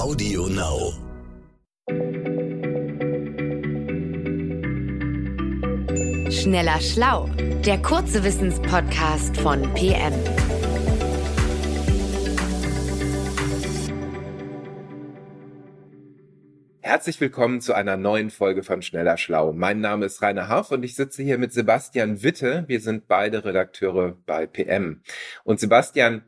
Audio Now. Schneller Schlau, der kurze Wissenspodcast von PM. Herzlich willkommen zu einer neuen Folge von Schneller Schlau. Mein Name ist Rainer Harf und ich sitze hier mit Sebastian Witte. Wir sind beide Redakteure bei PM. Und Sebastian,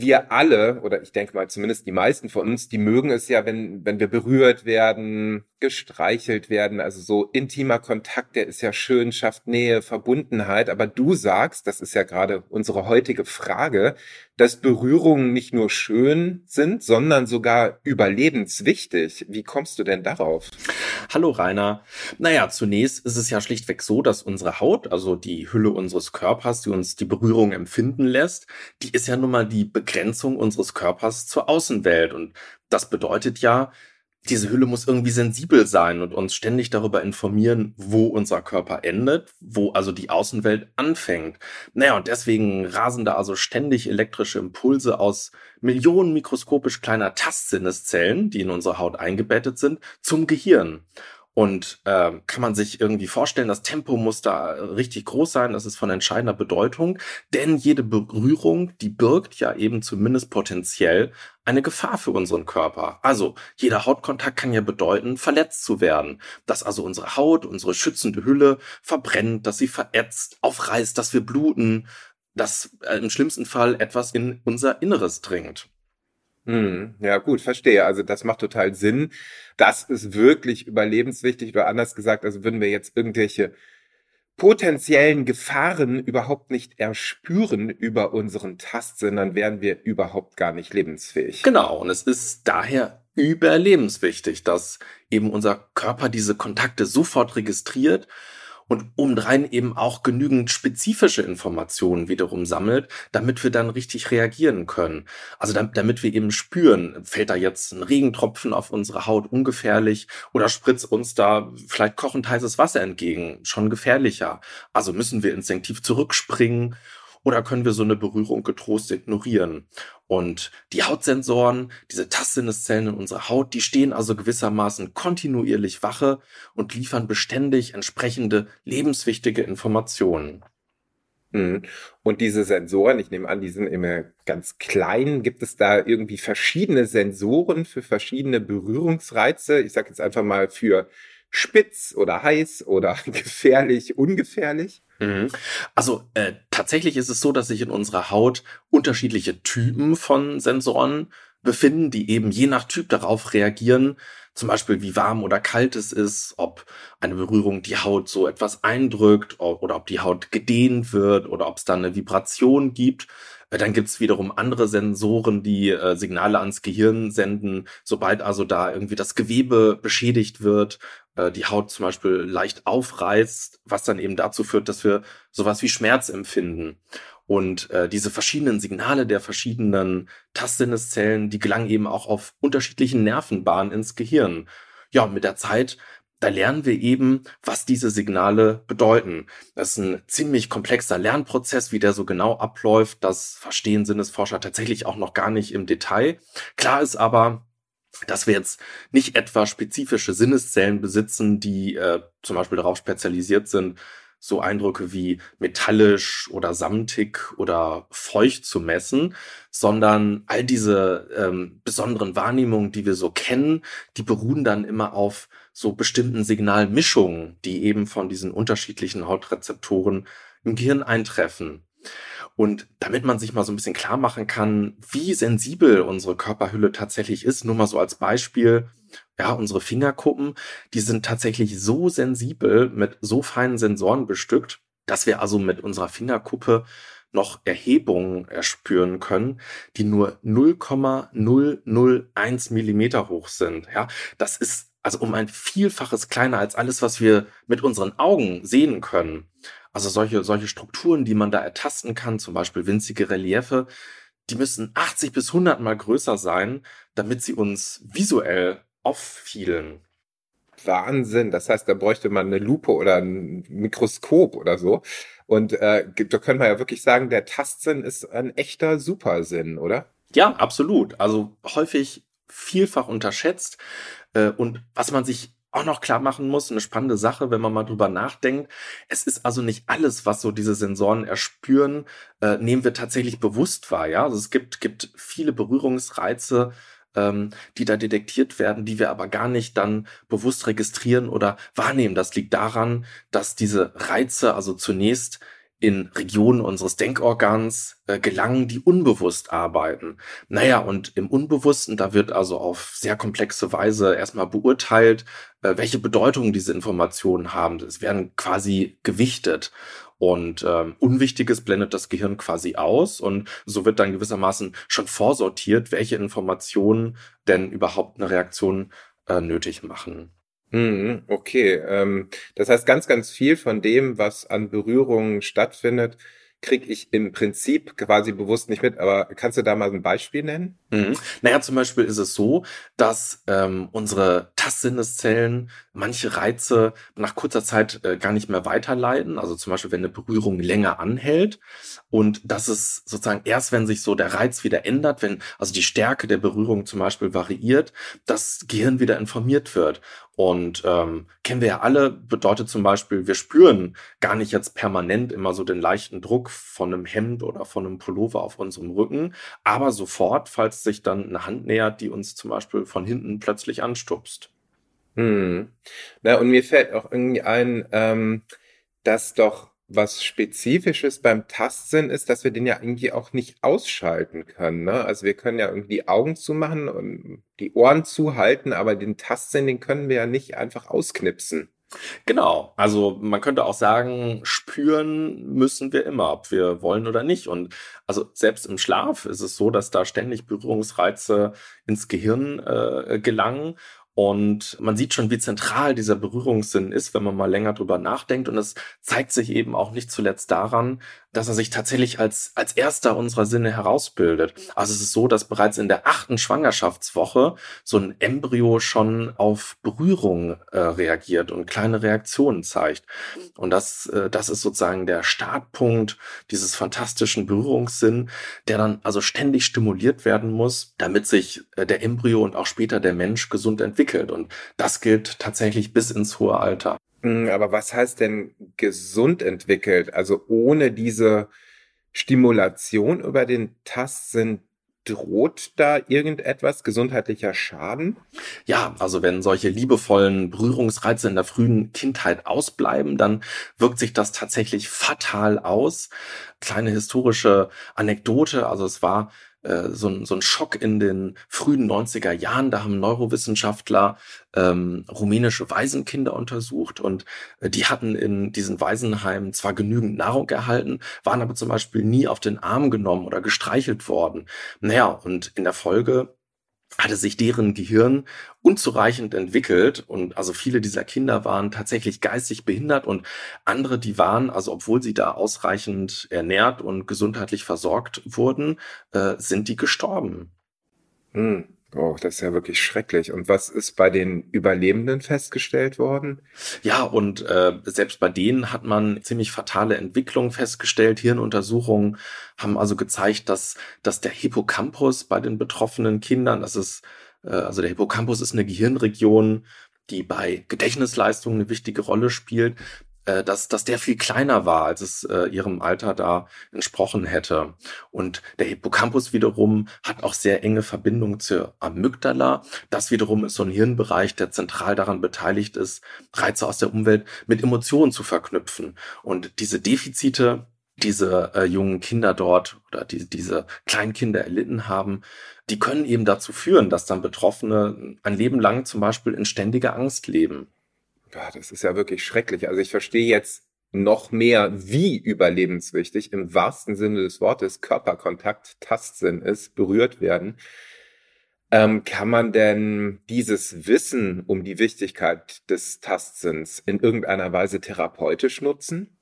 wir alle, oder ich denke mal zumindest die meisten von uns, die mögen es ja, wenn, wenn wir berührt werden, gestreichelt werden, also so intimer Kontakt, der ist ja schön, schafft Nähe, Verbundenheit. Aber du sagst, das ist ja gerade unsere heutige Frage, dass Berührungen nicht nur schön sind, sondern sogar überlebenswichtig. Wie kommst du denn darauf? Hallo Rainer. Naja, zunächst ist es ja schlichtweg so, dass unsere Haut, also die Hülle unseres Körpers, die uns die Berührung empfinden lässt, die ist ja nun mal die Begrenzung unseres Körpers zur Außenwelt. Und das bedeutet ja, diese Hülle muss irgendwie sensibel sein und uns ständig darüber informieren, wo unser Körper endet, wo also die Außenwelt anfängt. Naja, und deswegen rasen da also ständig elektrische Impulse aus Millionen mikroskopisch kleiner Tastsinneszellen, die in unsere Haut eingebettet sind, zum Gehirn. Und äh, kann man sich irgendwie vorstellen, das Tempo muss da richtig groß sein, das ist von entscheidender Bedeutung, denn jede Berührung, die birgt ja eben zumindest potenziell eine Gefahr für unseren Körper. Also jeder Hautkontakt kann ja bedeuten, verletzt zu werden, dass also unsere Haut, unsere schützende Hülle verbrennt, dass sie verätzt, aufreißt, dass wir bluten, dass äh, im schlimmsten Fall etwas in unser Inneres dringt. Hm, ja, gut, verstehe. Also das macht total Sinn. Das ist wirklich überlebenswichtig oder anders gesagt, also würden wir jetzt irgendwelche potenziellen Gefahren überhaupt nicht erspüren über unseren Tastsinn, dann wären wir überhaupt gar nicht lebensfähig. Genau, und es ist daher überlebenswichtig, dass eben unser Körper diese Kontakte sofort registriert und obendrein eben auch genügend spezifische Informationen wiederum sammelt, damit wir dann richtig reagieren können. Also damit wir eben spüren, fällt da jetzt ein Regentropfen auf unsere Haut ungefährlich oder spritzt uns da vielleicht kochend heißes Wasser entgegen, schon gefährlicher. Also müssen wir instinktiv zurückspringen oder können wir so eine Berührung getrost ignorieren? Und die Hautsensoren, diese Tastsinneszellen in unserer Haut, die stehen also gewissermaßen kontinuierlich wache und liefern beständig entsprechende lebenswichtige Informationen. Mhm. Und diese Sensoren, ich nehme an, die sind immer ganz klein. Gibt es da irgendwie verschiedene Sensoren für verschiedene Berührungsreize? Ich sage jetzt einfach mal für spitz oder heiß oder gefährlich, ungefährlich? Mhm. Also äh, tatsächlich ist es so, dass sich in unserer Haut unterschiedliche Typen von Sensoren befinden, die eben je nach Typ darauf reagieren, zum Beispiel wie warm oder kalt es ist, ob eine Berührung die Haut so etwas eindrückt oder ob die Haut gedehnt wird oder ob es da eine Vibration gibt. Äh, dann gibt es wiederum andere Sensoren, die äh, Signale ans Gehirn senden, sobald also da irgendwie das Gewebe beschädigt wird äh, die Haut zum Beispiel leicht aufreißt, was dann eben dazu führt, dass wir sowas wie Schmerz empfinden. Und äh, diese verschiedenen Signale der verschiedenen Tastsinneszellen, die gelangen eben auch auf unterschiedlichen Nervenbahnen ins Gehirn. Ja, mit der Zeit, da lernen wir eben, was diese Signale bedeuten. Das ist ein ziemlich komplexer Lernprozess, wie der so genau abläuft. Das verstehen Sinnesforscher tatsächlich auch noch gar nicht im Detail. Klar ist aber, dass wir jetzt nicht etwa spezifische Sinneszellen besitzen, die äh, zum Beispiel darauf spezialisiert sind, so Eindrücke wie metallisch oder samtig oder feucht zu messen, sondern all diese ähm, besonderen Wahrnehmungen, die wir so kennen, die beruhen dann immer auf so bestimmten Signalmischungen, die eben von diesen unterschiedlichen Hautrezeptoren im Gehirn eintreffen. Und damit man sich mal so ein bisschen klar machen kann, wie sensibel unsere Körperhülle tatsächlich ist, nur mal so als Beispiel, ja, unsere Fingerkuppen, die sind tatsächlich so sensibel mit so feinen Sensoren bestückt, dass wir also mit unserer Fingerkuppe noch Erhebungen erspüren können, die nur 0,001 Millimeter hoch sind. Ja, das ist also um ein Vielfaches kleiner als alles, was wir mit unseren Augen sehen können. Also solche, solche Strukturen, die man da ertasten kann, zum Beispiel winzige Reliefe, die müssen 80 bis 100 mal größer sein, damit sie uns visuell auffielen. Wahnsinn. Das heißt, da bräuchte man eine Lupe oder ein Mikroskop oder so. Und äh, da können wir ja wirklich sagen, der Tastsinn ist ein echter Supersinn, oder? Ja, absolut. Also häufig vielfach unterschätzt. Äh, und was man sich auch noch klar machen muss, eine spannende Sache, wenn man mal drüber nachdenkt. Es ist also nicht alles, was so diese Sensoren erspüren, äh, nehmen wir tatsächlich bewusst wahr. Ja, also es gibt, gibt viele Berührungsreize, ähm, die da detektiert werden, die wir aber gar nicht dann bewusst registrieren oder wahrnehmen. Das liegt daran, dass diese Reize also zunächst in Regionen unseres Denkorgans äh, gelangen, die unbewusst arbeiten. Naja, und im Unbewussten, da wird also auf sehr komplexe Weise erstmal beurteilt, äh, welche Bedeutung diese Informationen haben. Es werden quasi gewichtet. Und ähm, Unwichtiges blendet das Gehirn quasi aus und so wird dann gewissermaßen schon vorsortiert, welche Informationen denn überhaupt eine Reaktion äh, nötig machen. Mhm, okay, ähm, das heißt, ganz, ganz viel von dem, was an Berührungen stattfindet, kriege ich im Prinzip quasi bewusst nicht mit. Aber kannst du da mal ein Beispiel nennen? Mhm. Naja, zum Beispiel ist es so, dass ähm, unsere Tastsinneszellen manche Reize nach kurzer Zeit äh, gar nicht mehr weiterleiten. Also zum Beispiel, wenn eine Berührung länger anhält. Und das ist sozusagen erst, wenn sich so der Reiz wieder ändert, wenn also die Stärke der Berührung zum Beispiel variiert, das Gehirn wieder informiert wird. Und ähm, kennen wir ja alle, bedeutet zum Beispiel, wir spüren gar nicht jetzt permanent immer so den leichten Druck von einem Hemd oder von einem Pullover auf unserem Rücken, aber sofort, falls sich dann eine Hand nähert, die uns zum Beispiel von hinten plötzlich anstupst. Hm. Na, und mir fällt auch irgendwie ein, ähm, dass doch was Spezifisches beim Tastsinn ist, dass wir den ja irgendwie auch nicht ausschalten können. Ne? Also wir können ja irgendwie die Augen zumachen und die Ohren zuhalten, aber den Tastsinn, den können wir ja nicht einfach ausknipsen. Genau, also man könnte auch sagen, spüren müssen wir immer, ob wir wollen oder nicht. Und also selbst im Schlaf ist es so, dass da ständig Berührungsreize ins Gehirn äh, gelangen und man sieht schon, wie zentral dieser Berührungssinn ist, wenn man mal länger drüber nachdenkt. Und es zeigt sich eben auch nicht zuletzt daran, dass er sich tatsächlich als, als erster unserer Sinne herausbildet. Also es ist so, dass bereits in der achten Schwangerschaftswoche so ein Embryo schon auf Berührung äh, reagiert und kleine Reaktionen zeigt. Und das, äh, das ist sozusagen der Startpunkt dieses fantastischen Berührungssinn, der dann also ständig stimuliert werden muss, damit sich äh, der Embryo und auch später der Mensch gesund entwickelt. Und das gilt tatsächlich bis ins hohe Alter. Hm, aber was heißt denn gesund entwickelt? Also ohne diese Stimulation über den Tastsinn droht da irgendetwas gesundheitlicher Schaden? Ja, also wenn solche liebevollen Berührungsreize in der frühen Kindheit ausbleiben, dann wirkt sich das tatsächlich fatal aus. Kleine historische Anekdote, also es war äh, so, ein, so ein Schock in den frühen 90er Jahren. Da haben Neurowissenschaftler ähm, rumänische Waisenkinder untersucht und äh, die hatten in diesen Waisenheimen zwar genügend Nahrung erhalten, waren aber zum Beispiel nie auf den Arm genommen oder gestreichelt worden. Naja, und in der Folge hatte sich deren Gehirn unzureichend entwickelt und also viele dieser Kinder waren tatsächlich geistig behindert und andere, die waren, also obwohl sie da ausreichend ernährt und gesundheitlich versorgt wurden, äh, sind die gestorben. Hm. Oh, das ist ja wirklich schrecklich. Und was ist bei den Überlebenden festgestellt worden? Ja, und äh, selbst bei denen hat man ziemlich fatale Entwicklungen festgestellt. Hirnuntersuchungen haben also gezeigt, dass, dass der Hippocampus bei den betroffenen Kindern, das ist, äh, also der Hippocampus ist eine Gehirnregion, die bei Gedächtnisleistungen eine wichtige Rolle spielt, äh, dass, dass der viel kleiner war, als es äh, ihrem Alter da entsprochen hätte. Und der Hippocampus wiederum hat auch sehr enge Verbindung zur Amygdala. Das wiederum ist so ein Hirnbereich, der zentral daran beteiligt ist, Reize aus der Umwelt mit Emotionen zu verknüpfen. Und diese Defizite, diese äh, jungen Kinder dort oder die, diese Kleinkinder erlitten haben, die können eben dazu führen, dass dann Betroffene ein Leben lang zum Beispiel in ständiger Angst leben. Ja, das ist ja wirklich schrecklich. Also ich verstehe jetzt noch mehr, wie überlebenswichtig im wahrsten Sinne des Wortes Körperkontakt, Tastsinn ist, berührt werden. Ähm, kann man denn dieses Wissen um die Wichtigkeit des Tastsinns in irgendeiner Weise therapeutisch nutzen?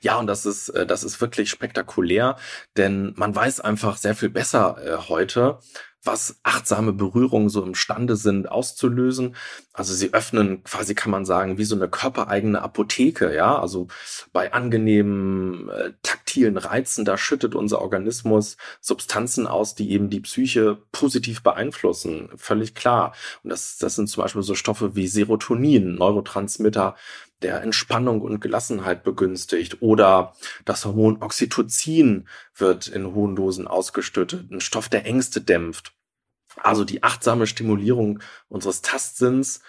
Ja, und das ist, äh, das ist wirklich spektakulär, denn man weiß einfach sehr viel besser äh, heute, was achtsame Berührungen so imstande sind auszulösen. Also sie öffnen quasi, kann man sagen, wie so eine körpereigene Apotheke, ja. Also bei angenehmen äh, taktilen Reizen, da schüttet unser Organismus Substanzen aus, die eben die Psyche positiv beeinflussen. Völlig klar. Und das, das sind zum Beispiel so Stoffe wie Serotonin, Neurotransmitter, der Entspannung und Gelassenheit begünstigt oder das Hormon Oxytocin wird in hohen Dosen ausgeschüttet, ein Stoff, der Ängste dämpft. Also die achtsame Stimulierung unseres Tastsinns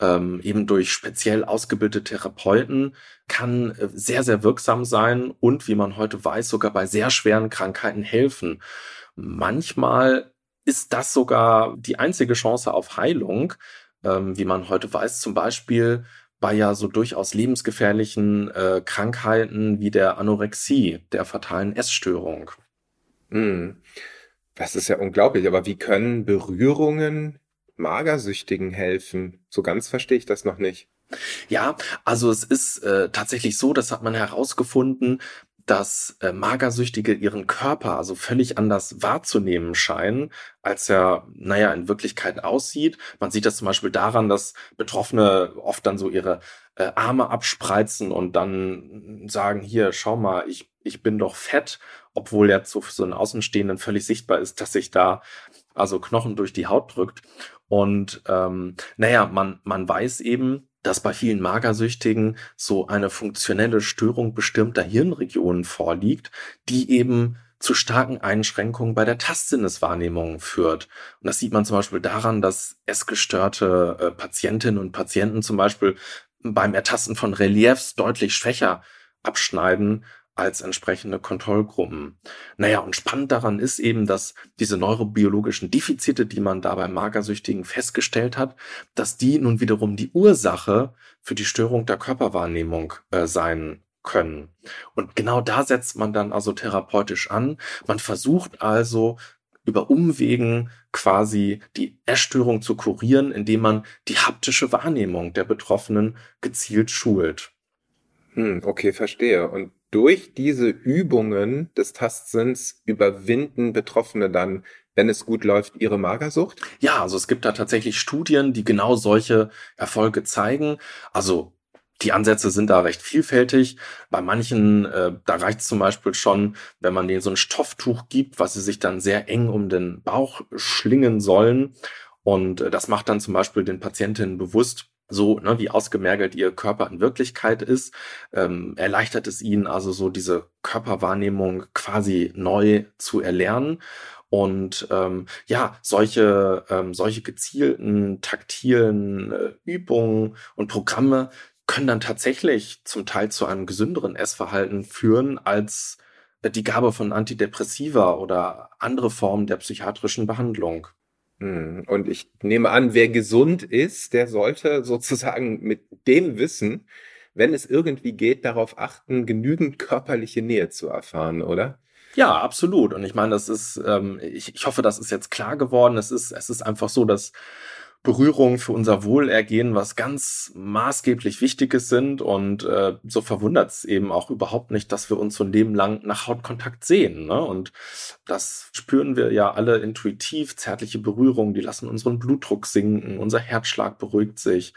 ähm, eben durch speziell ausgebildete Therapeuten kann äh, sehr, sehr wirksam sein und, wie man heute weiß, sogar bei sehr schweren Krankheiten helfen. Manchmal ist das sogar die einzige Chance auf Heilung, ähm, wie man heute weiß, zum Beispiel bei ja so durchaus lebensgefährlichen äh, Krankheiten wie der Anorexie, der fatalen Essstörung. Mm. Das ist ja unglaublich, aber wie können Berührungen Magersüchtigen helfen? So ganz verstehe ich das noch nicht. Ja, also es ist äh, tatsächlich so, das hat man herausgefunden, dass äh, Magersüchtige ihren Körper also völlig anders wahrzunehmen scheinen, als er, naja, in Wirklichkeit aussieht. Man sieht das zum Beispiel daran, dass Betroffene oft dann so ihre äh, Arme abspreizen und dann sagen, hier, schau mal, ich, ich bin doch fett, obwohl jetzt so für so einen Außenstehenden völlig sichtbar ist, dass sich da also Knochen durch die Haut drückt. Und ähm, naja, man, man weiß eben, dass bei vielen Magersüchtigen so eine funktionelle Störung bestimmter Hirnregionen vorliegt, die eben zu starken Einschränkungen bei der Tastsinneswahrnehmung führt. Und das sieht man zum Beispiel daran, dass essgestörte äh, Patientinnen und Patienten zum Beispiel beim Ertasten von Reliefs deutlich schwächer abschneiden als entsprechende Kontrollgruppen. Naja, und spannend daran ist eben, dass diese neurobiologischen Defizite, die man da bei Magersüchtigen festgestellt hat, dass die nun wiederum die Ursache für die Störung der Körperwahrnehmung äh, sein können. Und genau da setzt man dann also therapeutisch an. Man versucht also über Umwegen quasi die Essstörung zu kurieren, indem man die haptische Wahrnehmung der Betroffenen gezielt schult. Hm, okay, verstehe. Und durch diese Übungen des Tastsinns überwinden Betroffene dann, wenn es gut läuft, ihre Magersucht? Ja, also es gibt da tatsächlich Studien, die genau solche Erfolge zeigen. Also die Ansätze sind da recht vielfältig. Bei manchen, äh, da reicht zum Beispiel schon, wenn man denen so ein Stofftuch gibt, was sie sich dann sehr eng um den Bauch schlingen sollen. Und äh, das macht dann zum Beispiel den Patientinnen bewusst, so ne, wie ausgemergelt ihr Körper in Wirklichkeit ist, ähm, erleichtert es ihnen also so diese Körperwahrnehmung quasi neu zu erlernen. Und ähm, ja, solche, ähm, solche gezielten taktilen äh, Übungen und Programme können dann tatsächlich zum Teil zu einem gesünderen Essverhalten führen als äh, die Gabe von Antidepressiva oder andere Formen der psychiatrischen Behandlung. Hm, und ich nehme an, wer gesund ist, der sollte sozusagen mit dem Wissen, wenn es irgendwie geht, darauf achten, genügend körperliche Nähe zu erfahren, oder? Ja, absolut. Und ich meine, das ist, ähm, ich, ich hoffe, das ist jetzt klar geworden. Es ist, es ist einfach so, dass Berührungen für unser Wohlergehen was ganz maßgeblich Wichtiges sind. Und äh, so verwundert es eben auch überhaupt nicht, dass wir uns so ein Leben lang nach Hautkontakt sehen. Ne? Und das spüren wir ja alle intuitiv. Zärtliche Berührungen, die lassen unseren Blutdruck sinken, unser Herzschlag beruhigt sich.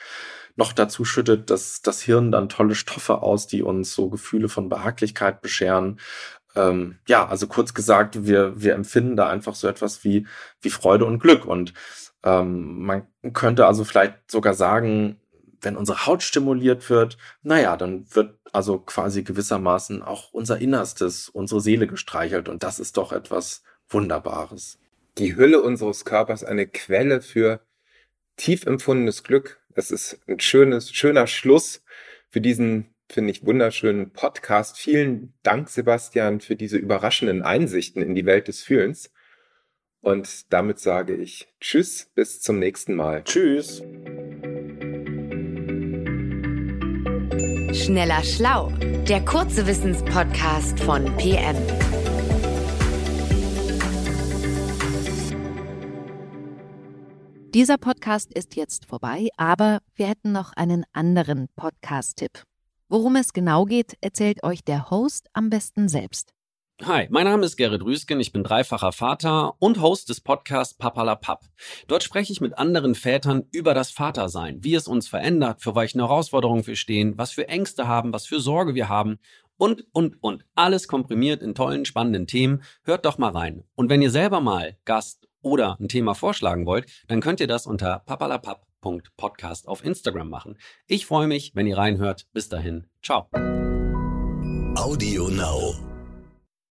Noch dazu schüttet das, das Hirn dann tolle Stoffe aus, die uns so Gefühle von Behaglichkeit bescheren ähm, ja, also kurz gesagt, wir, wir empfinden da einfach so etwas wie, wie Freude und Glück. Und ähm, man könnte also vielleicht sogar sagen, wenn unsere Haut stimuliert wird, naja, dann wird also quasi gewissermaßen auch unser Innerstes, unsere Seele gestreichelt. Und das ist doch etwas Wunderbares. Die Hülle unseres Körpers eine Quelle für tief empfundenes Glück. Das ist ein schönes, schöner Schluss für diesen, finde ich, wunderschönen Podcast. Vielen Dank, Sebastian, für diese überraschenden Einsichten in die Welt des Fühlens. Und damit sage ich Tschüss, bis zum nächsten Mal. Tschüss. Schneller Schlau, der kurze Wissenspodcast von PM. Dieser Podcast ist jetzt vorbei, aber wir hätten noch einen anderen Podcast-Tipp. Worum es genau geht, erzählt euch der Host am besten selbst. Hi, mein Name ist Gerrit Rüsken, ich bin dreifacher Vater und Host des Podcasts Papalapap. Dort spreche ich mit anderen Vätern über das Vatersein, wie es uns verändert, für welche Herausforderungen wir stehen, was für Ängste haben, was für Sorge wir haben und, und, und. Alles komprimiert in tollen, spannenden Themen. Hört doch mal rein. Und wenn ihr selber mal Gast oder ein Thema vorschlagen wollt, dann könnt ihr das unter papalapap.podcast auf Instagram machen. Ich freue mich, wenn ihr reinhört. Bis dahin. Ciao. Audio Now.